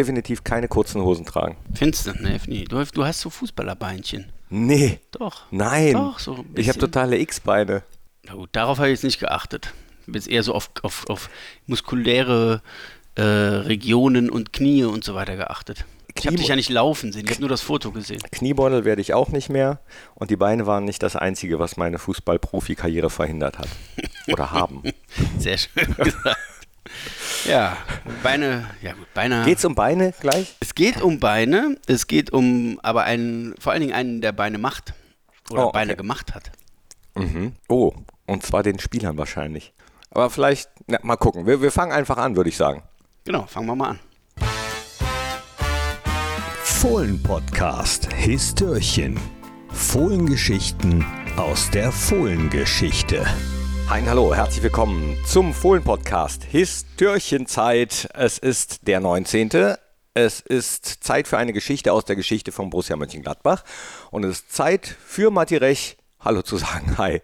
definitiv keine kurzen Hosen tragen. Findest du? Nee. Du, du hast so Fußballerbeinchen. Nee. Doch. Nein. Doch, so ich habe totale X-Beine. Na gut, darauf habe ich jetzt nicht geachtet. Ich bin jetzt eher so auf, auf, auf muskuläre äh, Regionen und Knie und so weiter geachtet. Ich habe Knie- dich ja nicht laufen sehen, ich habe nur das Foto gesehen. Kniebeutel werde ich auch nicht mehr. Und die Beine waren nicht das Einzige, was meine Fußball-Profi-Karriere verhindert hat. Oder haben. Sehr schön gesagt. Ja, Beine, ja gut, Beine. Geht's um Beine gleich? Es geht um Beine, es geht um aber einen, vor allen Dingen einen, der Beine macht. Oder Oh, okay. Beine gemacht hat. Mhm. Oh, und zwar den Spielern wahrscheinlich. Aber vielleicht, na, mal gucken. Wir, wir fangen einfach an, würde ich sagen. Genau, fangen wir mal an. Fohlen-Podcast Histörchen. Fohlengeschichten aus der Fohlengeschichte. Hein, hallo, herzlich willkommen zum Fohlen-Podcast Histörchenzeit. Es ist der 19. Es ist Zeit für eine Geschichte aus der Geschichte von Borussia Mönchengladbach. Und es ist Zeit für Matti Rech, Hallo zu sagen. Hi.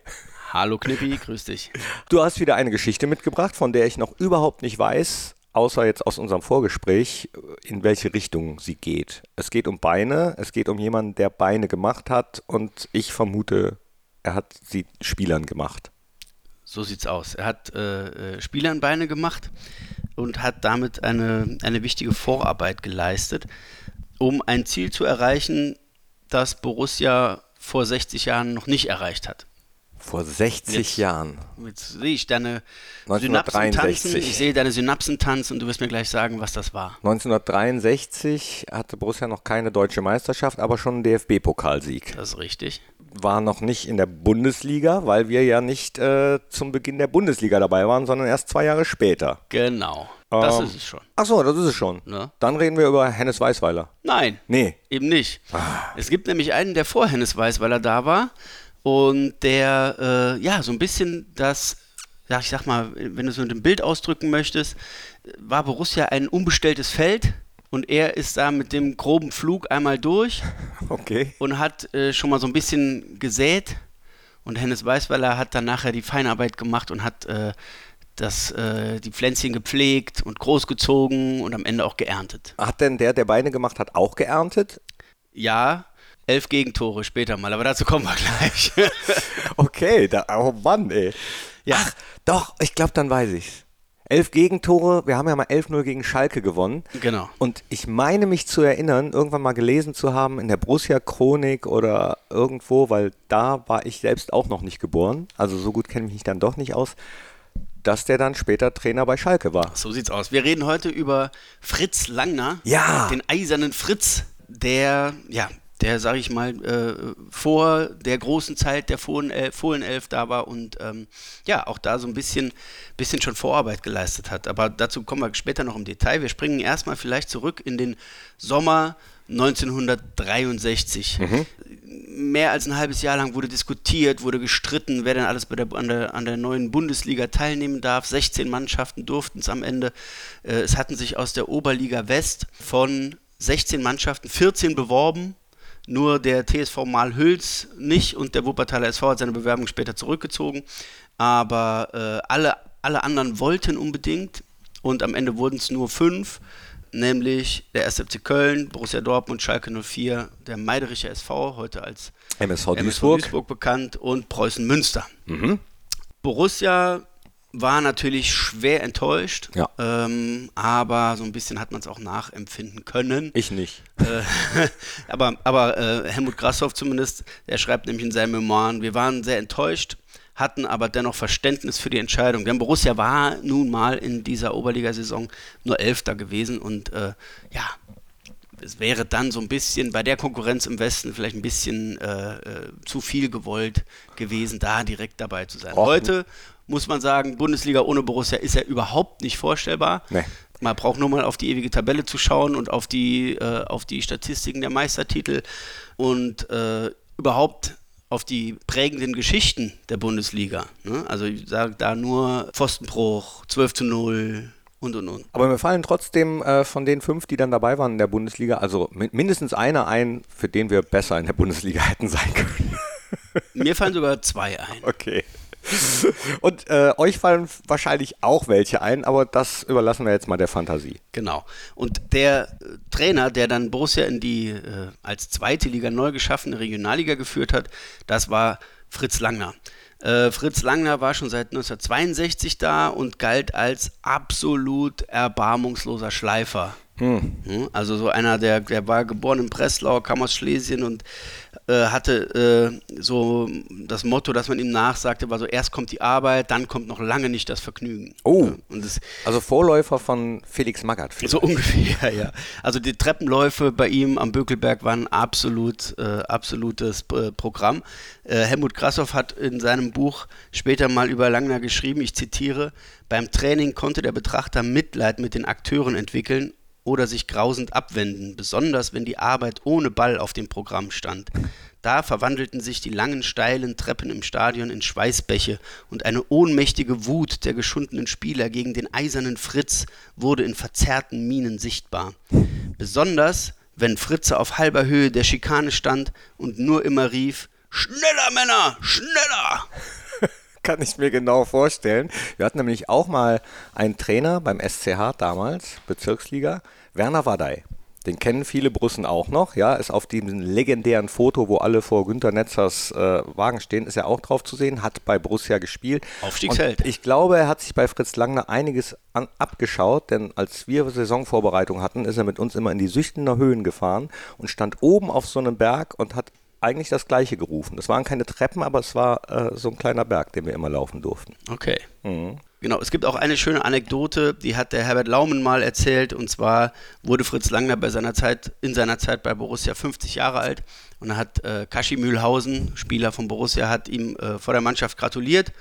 Hallo Knippi, grüß dich. Du hast wieder eine Geschichte mitgebracht, von der ich noch überhaupt nicht weiß, außer jetzt aus unserem Vorgespräch, in welche Richtung sie geht. Es geht um Beine, es geht um jemanden, der Beine gemacht hat und ich vermute, er hat sie Spielern gemacht. So sieht's aus. Er hat äh, äh, Spielern Beine gemacht und hat damit eine, eine wichtige Vorarbeit geleistet, um ein Ziel zu erreichen, das Borussia vor 60 Jahren noch nicht erreicht hat. Vor 60 Jetzt- Jahren. Jetzt sehe ich deine Synapsen tanzen. 1963. Ich sehe deine Synapsen tanzen und du wirst mir gleich sagen, was das war. 1963 hatte Borussia noch keine deutsche Meisterschaft, aber schon einen DFB-Pokalsieg. Das ist richtig. War noch nicht in der Bundesliga, weil wir ja nicht äh, zum Beginn der Bundesliga dabei waren, sondern erst zwei Jahre später. Genau. Das Ähm, ist es schon. Ach so, das ist es schon. Ne? Dann reden wir über Hennes Weißweiler. Nein, Nee. eben nicht. Ah. Es gibt nämlich einen, der vor Hennes weiß, weil er da war und der, äh, ja, so ein bisschen das, ja, ich sag mal, wenn du so mit dem Bild ausdrücken möchtest, war Borussia ein unbestelltes Feld und er ist da mit dem groben Flug einmal durch Okay. und hat äh, schon mal so ein bisschen gesät. Und Hennes Weißweiler hat dann nachher die Feinarbeit gemacht und hat äh, das, äh, die Pflänzchen gepflegt und großgezogen und am Ende auch geerntet. Hat denn der, der Beine gemacht hat, auch geerntet? Ja, elf Gegentore später mal, aber dazu kommen wir gleich. Okay, da, oh Mann, ey. Ja. Ach, doch, ich glaube, dann weiß ich's. Elf Gegentore, wir haben ja mal 11-0 gegen Schalke gewonnen. genau. Und ich meine mich zu erinnern, irgendwann mal gelesen zu haben in der Borussia-Chronik oder irgendwo, weil da war ich selbst auch noch nicht geboren, also so gut kenne ich mich dann doch nicht aus, dass der dann später Trainer bei Schalke war. So sieht's aus. Wir reden heute über Fritz Langner. Ja. Den eisernen Fritz, der, ja, der, sag ich mal, äh, vor der großen Zeit der Fohlenelf, Fohlenelf da war und ähm, ja, auch da so ein bisschen, bisschen schon Vorarbeit geleistet hat. Aber dazu kommen wir später noch im Detail. Wir springen erstmal vielleicht zurück in den Sommer 1963. Mehr als ein halbes Jahr lang wurde diskutiert, wurde gestritten, wer denn alles bei der, an, der, an der neuen Bundesliga teilnehmen darf. 16 Mannschaften durften es am Ende. Äh, es hatten sich aus der Oberliga West von 16 Mannschaften 14 beworben. Nur der TSV Malhüls nicht und der Wuppertaler SV hat seine Bewerbung später zurückgezogen. Aber äh, alle, alle anderen wollten unbedingt und am Ende wurden es nur fünf, nämlich der 1. FC Köln, Borussia Dortmund, Schalke 04, der Meidericher SV, heute als MSV MSV Duisburg. Duisburg bekannt und Preußen Münster. Borussia war natürlich schwer enttäuscht, Ja. ähm, aber so ein bisschen hat man es auch nachempfinden können. Ich nicht. Äh, aber aber äh, Helmut Grasshoff zumindest, der schreibt nämlich in seinen Memoiren, wir waren sehr enttäuscht, hatten aber dennoch Verständnis für die Entscheidung. Denn Borussia war nun mal in dieser Oberligasaison nur Elfter gewesen und äh, ja, es wäre dann so ein bisschen bei der Konkurrenz im Westen vielleicht ein bisschen äh, äh, zu viel gewollt gewesen, da direkt dabei zu sein. Heute muss man sagen, Bundesliga ohne Borussia ist ja überhaupt nicht vorstellbar. Nee. Man braucht nur mal auf die ewige Tabelle zu schauen und auf die, äh, auf die Statistiken der Meistertitel und äh, überhaupt auf die prägenden Geschichten der Bundesliga. Ne? Also ich sage da nur Pfostenbruch, 12 zu 0 und und und. Aber mir fallen trotzdem äh, von den fünf, die dann dabei waren in der Bundesliga, also mi- mindestens einer ein, für den wir besser in der Bundesliga hätten sein können. Mir fallen sogar zwei ein. Okay. Und äh, euch fallen wahrscheinlich auch welche ein, aber das überlassen wir jetzt mal der Fantasie. Genau. Und der äh, Trainer, der dann Borussia in die äh, als zweite Liga neu geschaffene Regionalliga geführt hat, das war Fritz Langner. Äh, Fritz Langner war schon seit 1962 da und galt als absolut erbarmungsloser Schleifer. Hm. Also so einer, der, der war geboren in Breslau, kam aus Schlesien und äh, hatte äh, so das Motto, das man ihm nachsagte, war so, erst kommt die Arbeit, dann kommt noch lange nicht das Vergnügen. Oh, das, also Vorläufer von Felix Magath. Vielleicht. So ungefähr, ja. Also die Treppenläufe bei ihm am Bökelberg waren absolut, äh, absolutes äh, Programm. Äh, Helmut Krassoff hat in seinem Buch später mal über Langner geschrieben, ich zitiere, beim Training konnte der Betrachter Mitleid mit den Akteuren entwickeln oder sich grausend abwenden, besonders wenn die Arbeit ohne Ball auf dem Programm stand. Da verwandelten sich die langen, steilen Treppen im Stadion in Schweißbäche und eine ohnmächtige Wut der geschundenen Spieler gegen den eisernen Fritz wurde in verzerrten Mienen sichtbar. Besonders, wenn Fritze auf halber Höhe der Schikane stand und nur immer rief: Schneller, Männer, schneller! Kann ich mir genau vorstellen. Wir hatten nämlich auch mal einen Trainer beim SCH damals, Bezirksliga, Werner Wadey. Den kennen viele Brussen auch noch, ja, ist auf diesem legendären Foto, wo alle vor Günter Netzers äh, Wagen stehen, ist er auch drauf zu sehen, hat bei Borussia gespielt. Aufstiegsheld. Und ich glaube, er hat sich bei Fritz Langner einiges an, abgeschaut, denn als wir Saisonvorbereitung hatten, ist er mit uns immer in die Süchtener Höhen gefahren und stand oben auf so einem Berg und hat eigentlich das Gleiche gerufen. Das waren keine Treppen, aber es war äh, so ein kleiner Berg, den wir immer laufen durften. Okay. Mhm. Genau, es gibt auch eine schöne Anekdote, die hat der Herbert Laumen mal erzählt. Und zwar wurde Fritz Langner bei seiner Zeit, in seiner Zeit bei Borussia 50 Jahre alt. Und da hat äh, Kashi Mühlhausen, Spieler von Borussia, hat ihm äh, vor der Mannschaft gratuliert.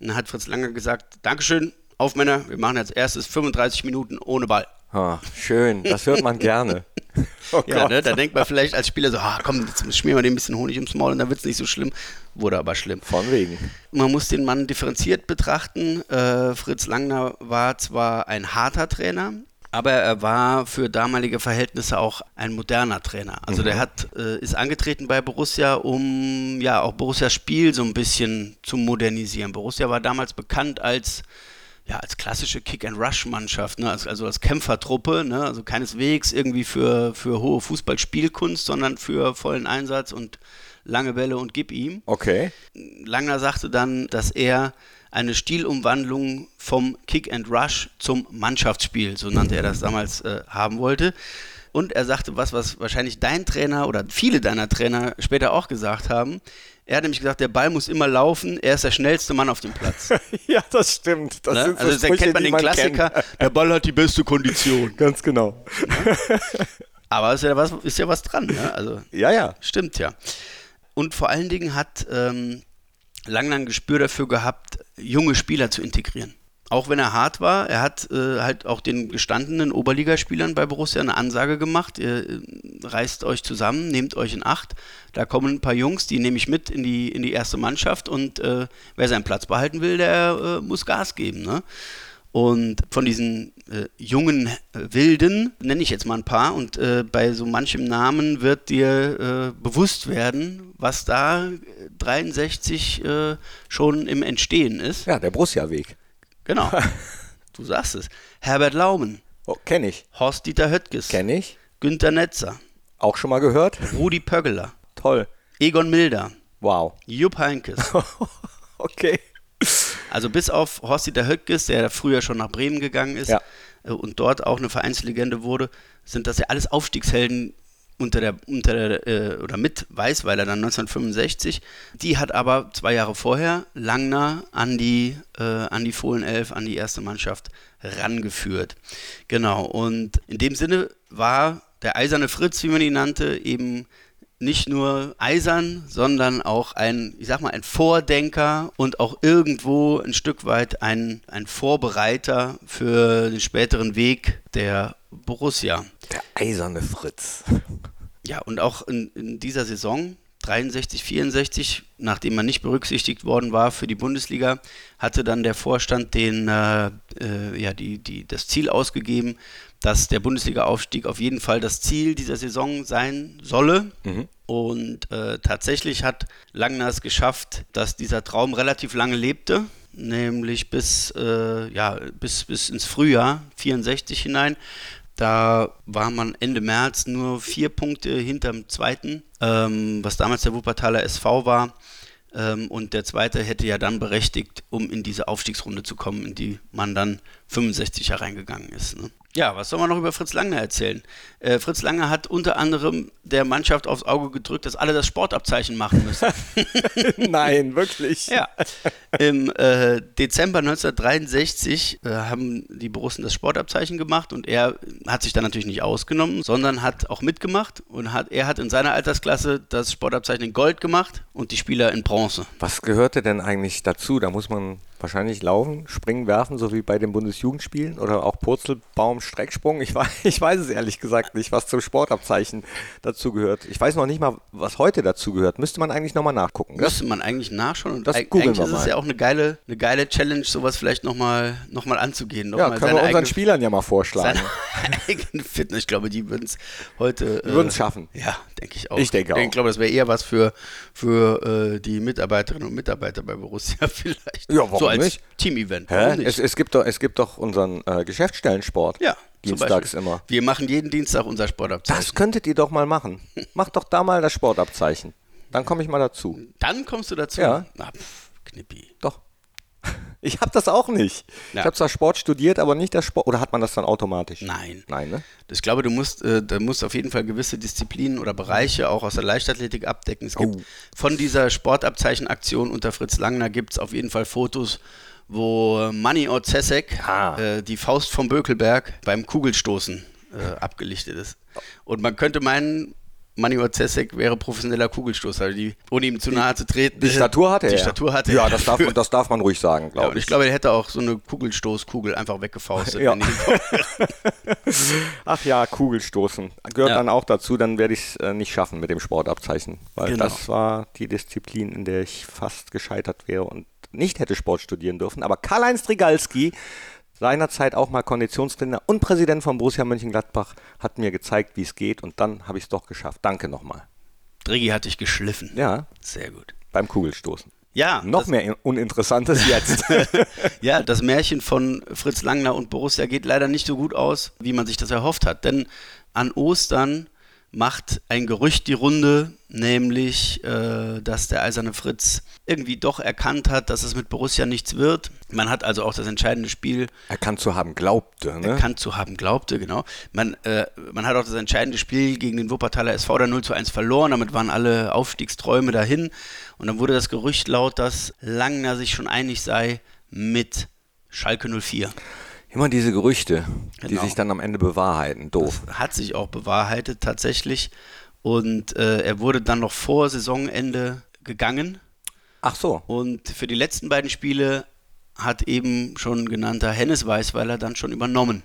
Und dann hat Fritz Langner gesagt, Dankeschön, auf Männer, wir machen als erstes 35 Minuten ohne Ball. Ah, schön, das hört man gerne. Oh ja, ne, da denkt man vielleicht als Spieler so, ah, komm, jetzt schmieren wir dem ein bisschen Honig ums Maul und dann wird es nicht so schlimm. Wurde aber schlimm. Von wegen. Man muss den Mann differenziert betrachten. Äh, Fritz Langner war zwar ein harter Trainer, aber er war für damalige Verhältnisse auch ein moderner Trainer. Also mhm. der hat, äh, ist angetreten bei Borussia, um ja auch Borussias Spiel so ein bisschen zu modernisieren. Borussia war damals bekannt als ja, als klassische Kick-and-Rush-Mannschaft, ne? also, also als Kämpfertruppe, ne? also keineswegs irgendwie für, für hohe Fußballspielkunst, sondern für vollen Einsatz und lange Bälle und gib ihm. Okay. Langner sagte dann, dass er eine Stilumwandlung vom Kick-and-Rush zum Mannschaftsspiel, so nannte er das damals, äh, haben wollte. Und er sagte was, was wahrscheinlich dein Trainer oder viele deiner Trainer später auch gesagt haben. Er hat nämlich gesagt, der Ball muss immer laufen, er ist der schnellste Mann auf dem Platz. ja, das stimmt. Das ne? so also Sprüche, da kennt man den man Klassiker, kennt. der Ball hat die beste Kondition. Ganz genau. Aber ist ja was, ist ja was dran. Ne? Also, ja, ja. Stimmt ja. Und vor allen Dingen hat ähm, ein Gespür dafür gehabt, junge Spieler zu integrieren auch wenn er hart war, er hat äh, halt auch den gestandenen Oberligaspielern bei Borussia eine Ansage gemacht, ihr äh, reißt euch zusammen, nehmt euch in Acht, da kommen ein paar Jungs, die nehme ich mit in die, in die erste Mannschaft und äh, wer seinen Platz behalten will, der äh, muss Gas geben. Ne? Und von diesen äh, jungen äh, Wilden nenne ich jetzt mal ein paar und bei so manchem Namen wird dir bewusst werden, was da 63 schon im Entstehen ist. Ja, der Borussia-Weg. Genau. du sagst es. Herbert Laumen. Oh, kenn ich. Horst-Dieter Höttges. Kenn ich. Günter Netzer. Auch schon mal gehört. Rudi Pöggeler. Toll. Egon Milder. Wow. Jupp Heinkes. okay. Also bis auf Horst-Dieter Höttges, der früher schon nach Bremen gegangen ist ja. Äh, und dort auch eine Vereinslegende wurde, sind das ja alles Aufstiegshelden unter der, unter der äh, oder mit Weißweiler dann 1965. Die hat aber zwei Jahre vorher Langner an die, äh, an die Fohlen 11, an die erste Mannschaft rangeführt. Genau, und in dem Sinne war der eiserne Fritz, wie man ihn nannte, eben nicht nur eisern, sondern auch ein, ich sag mal, ein Vordenker und auch irgendwo ein Stück weit ein, ein Vorbereiter für den späteren Weg der Borussia. Der eiserne Fritz. Ja, und auch in, in dieser Saison 63, 64, nachdem man nicht berücksichtigt worden war für die Bundesliga, hatte dann der Vorstand den, äh, äh, ja, die, die, das Ziel ausgegeben, dass der Bundesliga-Aufstieg auf jeden Fall das Ziel dieser Saison sein solle. Mhm. Und äh, tatsächlich hat Langner es geschafft, dass dieser Traum relativ lange lebte, nämlich bis, äh, ja, bis, bis ins Frühjahr 64 hinein. Da war man Ende März nur vier Punkte hinterm zweiten, ähm, was damals der Wuppertaler SV war. Ähm, und der zweite hätte ja dann berechtigt, um in diese Aufstiegsrunde zu kommen, in die man dann 65 hereingegangen ist. Ne? Ja, was soll man noch über Fritz Langner erzählen? Äh, Fritz Langner hat unter anderem der Mannschaft aufs Auge gedrückt, dass alle das Sportabzeichen machen müssen. Nein, wirklich. Ja. Im äh, Dezember 1963 äh, haben die Borussen das Sportabzeichen gemacht und er hat sich dann natürlich nicht ausgenommen, sondern hat auch mitgemacht und hat, er hat in seiner Altersklasse das Sportabzeichen in Gold gemacht und die Spieler in Bronze. Was gehörte denn eigentlich dazu? Da muss man wahrscheinlich laufen, springen, werfen, so wie bei den Bundesjugendspielen oder auch Purzelbaum, Strecksprung. Ich weiß, ich weiß es ehrlich gesagt nicht, was zum Sportabzeichen dazu gehört. Ich weiß noch nicht mal, was heute dazu gehört. Müsste man eigentlich nochmal nachgucken. Ne? Müsste man eigentlich nachschauen. Und das googeln wir mal. ist es ja auch eine geile, eine geile Challenge, sowas vielleicht nochmal noch mal anzugehen. Noch ja, können wir unseren Spielern ja mal vorschlagen. Seine eigene Fitness. Ich glaube, die würden es heute... Die würden es äh, schaffen. Ja, denke ich auch. Ich denke auch. Ich glaube, das wäre eher was für, für äh, die Mitarbeiterinnen und Mitarbeiter bei Borussia vielleicht. Ja, warum so als? Team-Event. Es, es, gibt doch, es gibt doch unseren äh, Geschäftsstellensport. Ja. Dienstags immer. Wir machen jeden Dienstag unser Sportabzeichen. Das könntet ihr doch mal machen. Macht doch da mal das Sportabzeichen. Dann komme ich mal dazu. Dann kommst du dazu? Ja. Na, pff, Knippi. Doch. Ich habe das auch nicht. Ja. Ich habe zwar Sport studiert, aber nicht das Sport. Oder hat man das dann automatisch? Nein. Nein, ne? Ich glaube, du musst, äh, da musst auf jeden Fall gewisse Disziplinen oder Bereiche auch aus der Leichtathletik abdecken. Es gibt oh. von dieser Sportabzeichenaktion unter Fritz Langner gibt es auf jeden Fall Fotos, wo Manny Orzesek, ah. äh, die Faust vom Bökelberg, beim Kugelstoßen äh, abgelichtet ist. Und man könnte meinen, Manny Orzesek wäre professioneller Kugelstoßer, die, ohne ihm zu nahe zu treten. Die Statur hatte die er. Die Statur hatte ja, er. Ja, das darf, das darf man ruhig sagen, glaube ja, ich. Ich glaube, er hätte auch so eine Kugelstoßkugel einfach weggefaustet. Ja. Ach ja, Kugelstoßen. Gehört ja. dann auch dazu, dann werde ich es äh, nicht schaffen mit dem Sportabzeichen. Weil genau. das war die Disziplin, in der ich fast gescheitert wäre und nicht hätte Sport studieren dürfen. Aber Karl-Heinz Strigalski seinerzeit auch mal Konditionstrainer und Präsident von Borussia Mönchengladbach, hat mir gezeigt, wie es geht und dann habe ich es doch geschafft. Danke nochmal. Driggi hat dich geschliffen. Ja. Sehr gut. Beim Kugelstoßen. Ja. Noch mehr Uninteressantes jetzt. ja, das Märchen von Fritz Langner und Borussia geht leider nicht so gut aus, wie man sich das erhofft hat. Denn an Ostern macht ein Gerücht die Runde, nämlich, äh, dass der Eiserne Fritz irgendwie doch erkannt hat, dass es mit Borussia nichts wird. Man hat also auch das entscheidende Spiel. Erkannt zu haben glaubte, ne? Erkannt zu haben glaubte, genau. Man, äh, man hat auch das entscheidende Spiel gegen den Wuppertaler SV da 0 zu 1 verloren. Damit waren alle Aufstiegsträume dahin. Und dann wurde das Gerücht laut, dass Langner sich schon einig sei mit Schalke 04. Immer diese Gerüchte, genau. die sich dann am Ende bewahrheiten. Doof. Das hat sich auch bewahrheitet tatsächlich. Und äh, er wurde dann noch vor Saisonende gegangen. Ach so. Und für die letzten beiden Spiele hat eben schon genannter Hennes Weißweiler dann schon übernommen.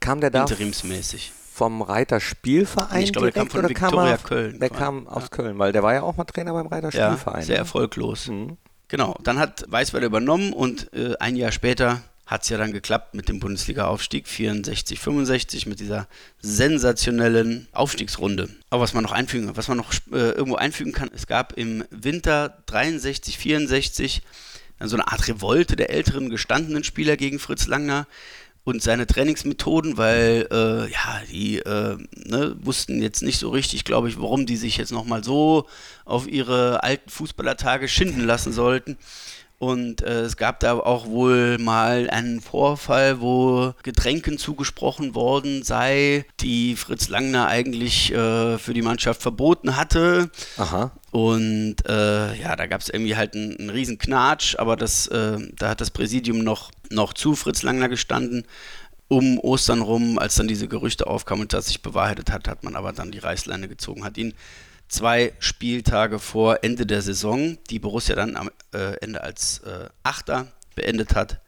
Kam der da interimsmäßig vom Reiter Spielverein Ich glaube, der kam von Viktoria Köln. Der kam aus ja. Köln, weil der war ja auch mal Trainer beim Reiter Spielverein. Ja, sehr erfolglos. Mhm. Genau, dann hat Weißweiler übernommen und äh, ein Jahr später hat es ja dann geklappt mit dem Bundesliga-Aufstieg 64, 65 mit dieser sensationellen Aufstiegsrunde. Aber was man noch einfügen, was man noch äh, irgendwo einfügen kann, es gab im Winter 63, 64 so eine Art Revolte der älteren gestandenen Spieler gegen Fritz Langner und seine Trainingsmethoden, weil äh, ja, die äh, ne, wussten jetzt nicht so richtig, glaube ich, warum die sich jetzt nochmal so auf ihre alten Fußballertage schinden lassen sollten. Und äh, es gab da auch wohl mal einen Vorfall, wo Getränken zugesprochen worden sei, die Fritz Langner eigentlich äh, für die Mannschaft verboten hatte. Aha. Und äh, ja, da gab es irgendwie halt einen, einen riesen Knatsch, aber das, äh, da hat das Präsidium noch, noch zu Fritz Langner gestanden. Um Ostern rum, als dann diese Gerüchte aufkamen und das sich bewahrheitet hat, hat man aber dann die Reißleine gezogen, hat ihn zwei Spieltage vor Ende der Saison, die Borussia dann am äh, Ende als äh, Achter beendet hat,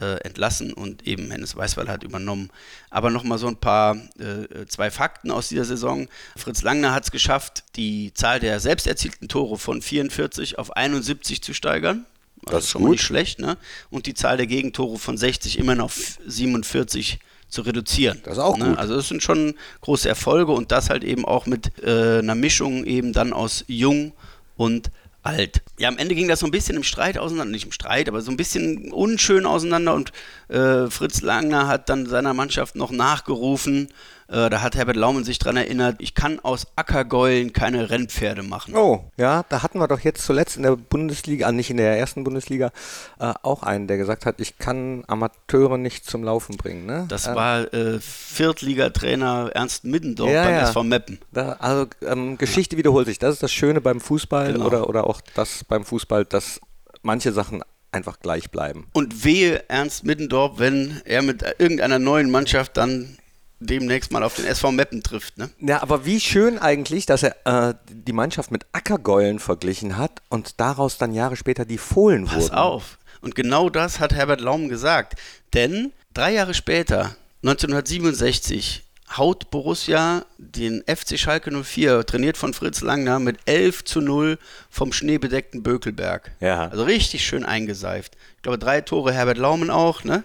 äh, entlassen und eben Hennes Weißweiler hat übernommen. Aber nochmal so ein paar, äh, zwei Fakten aus dieser Saison. Fritz Langner hat es geschafft, die Zahl der selbst erzielten Tore von 44 auf 71 zu steigern. Also Das ist schon mal gut. nicht schlecht, ne? Und die Zahl der Gegentore von 60 immer auf 47 zu reduzieren. Das ist auch ne? gut. Also das sind schon große Erfolge und das halt eben auch mit äh, einer Mischung eben dann aus jung und alt. Ja, am Ende ging das so ein bisschen im Streit auseinander, nicht im Streit, aber so ein bisschen unschön auseinander und äh, Fritz Langner hat dann seiner Mannschaft noch nachgerufen, äh, da hat Herbert Laumann sich dran erinnert, ich kann aus Ackergäulen keine Rennpferde machen. Oh, ja, da hatten wir doch jetzt zuletzt in der Bundesliga, ah, nicht in der ersten Bundesliga, äh, auch einen, der gesagt hat, ich kann Amateure nicht zum Laufen bringen. Ne? Das äh, war äh, Viertligatrainer Ernst Middendorf Ja, beim ja. SV Meppen. Da, also ähm, Geschichte wiederholt sich. Das ist das Schöne beim Fußball Genau. oder, oder auch das beim Fußball, dass manche Sachen einfach gleich bleiben. Und wehe Ernst Middendorf, wenn er mit irgendeiner neuen Mannschaft dann demnächst mal auf den SV Meppen trifft. Ne? Ja, aber wie schön eigentlich, dass er äh, die Mannschaft mit Ackergäulen verglichen hat und daraus dann Jahre später die Fohlen Pass wurden. auf. Und genau das hat Herbert Laum gesagt. Denn drei Jahre später, 1967, haut Borussia den FC Schalke 04, trainiert von Fritz Langner, mit 11 zu 0 vom schneebedeckten Bökelberg. Ja. Also richtig schön eingeseift. Ich glaube, drei Tore Herbert Laumen auch, ne?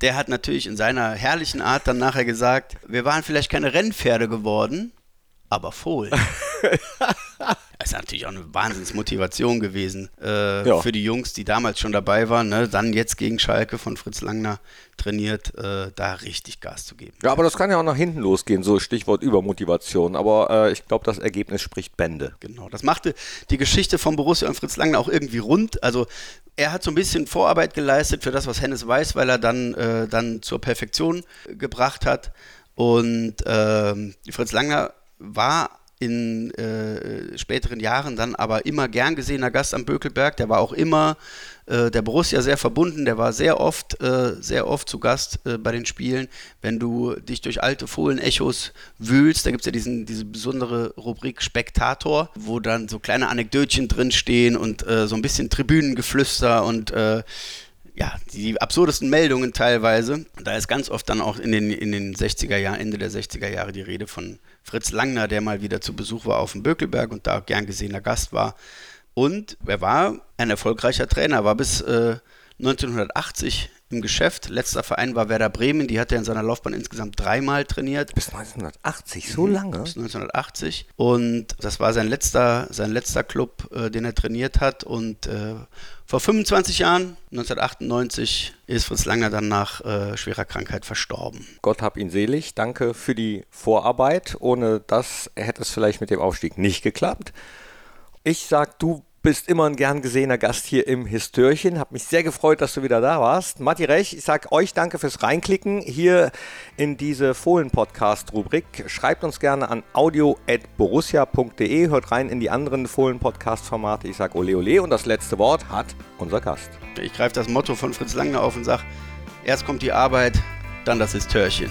Der hat natürlich in seiner herrlichen Art dann nachher gesagt, wir waren vielleicht keine Rennpferde geworden, aber Fohlen. Ist natürlich auch eine Wahnsinnsmotivation gewesen äh, Ja. für die Jungs, die damals schon dabei waren. Ne? Dann jetzt gegen Schalke von Fritz Langner trainiert, äh, da richtig Gas zu geben. Ja, aber das kann ja auch nach hinten losgehen, so Stichwort Übermotivation. Aber äh, ich glaube, das Ergebnis spricht Bände. Genau, das machte die Geschichte von Borussia und Fritz Langner auch irgendwie rund. Also er hat so ein bisschen Vorarbeit geleistet für das, was Hennes weiß, weil er dann, äh, dann zur Perfektion gebracht hat. Und ähm, Fritz Langner war in äh, späteren Jahren dann aber immer gern gesehener Gast am Bökelberg. Der war auch immer äh, der Borussia sehr verbunden. Der war sehr oft, äh, sehr oft zu Gast äh, bei den Spielen. Wenn du dich durch alte Fohlen-Echos wühlst, da gibt es ja diesen, diese besondere Rubrik Spektator, wo dann so kleine Anekdötchen drinstehen und äh, so ein bisschen Tribünengeflüster und äh, ja, die absurdesten Meldungen teilweise. Da ist ganz oft dann auch in den, in den 60er Jahren, Ende der 60er Jahre die Rede von Fritz Langner, der mal wieder zu Besuch war auf dem Bökelberg und da gern gesehener Gast war. Und er war ein erfolgreicher Trainer, war bis äh, 1980 im Geschäft. Letzter Verein war Werder Bremen, die hat er in seiner Laufbahn insgesamt dreimal trainiert. Bis 1980, so lange? Bis 1980. Und das war sein letzter, sein letzter Club, äh, den er trainiert hat. Und äh, vor 25 Jahren, 1998, ist Fritz Langer dann nach äh, schwerer Krankheit verstorben. Gott hab ihn selig. Danke für die Vorarbeit. Ohne das hätte es vielleicht mit dem Aufstieg nicht geklappt. Ich sag, du bist immer ein gern gesehener Gast hier im Histörchen. Hab mich sehr gefreut, dass du wieder da warst. Matti Rech, ich sag euch danke fürs Reinklicken hier in diese Fohlen-Podcast-Rubrik. Schreibt uns gerne an audio.borussia.de. Hört rein in die anderen Fohlen-Podcast-Formate. Ich sag ole ole und das letzte Wort hat unser Gast. Ich greife das Motto von Fritz Langner auf und sage, erst kommt die Arbeit, dann das Histörchen.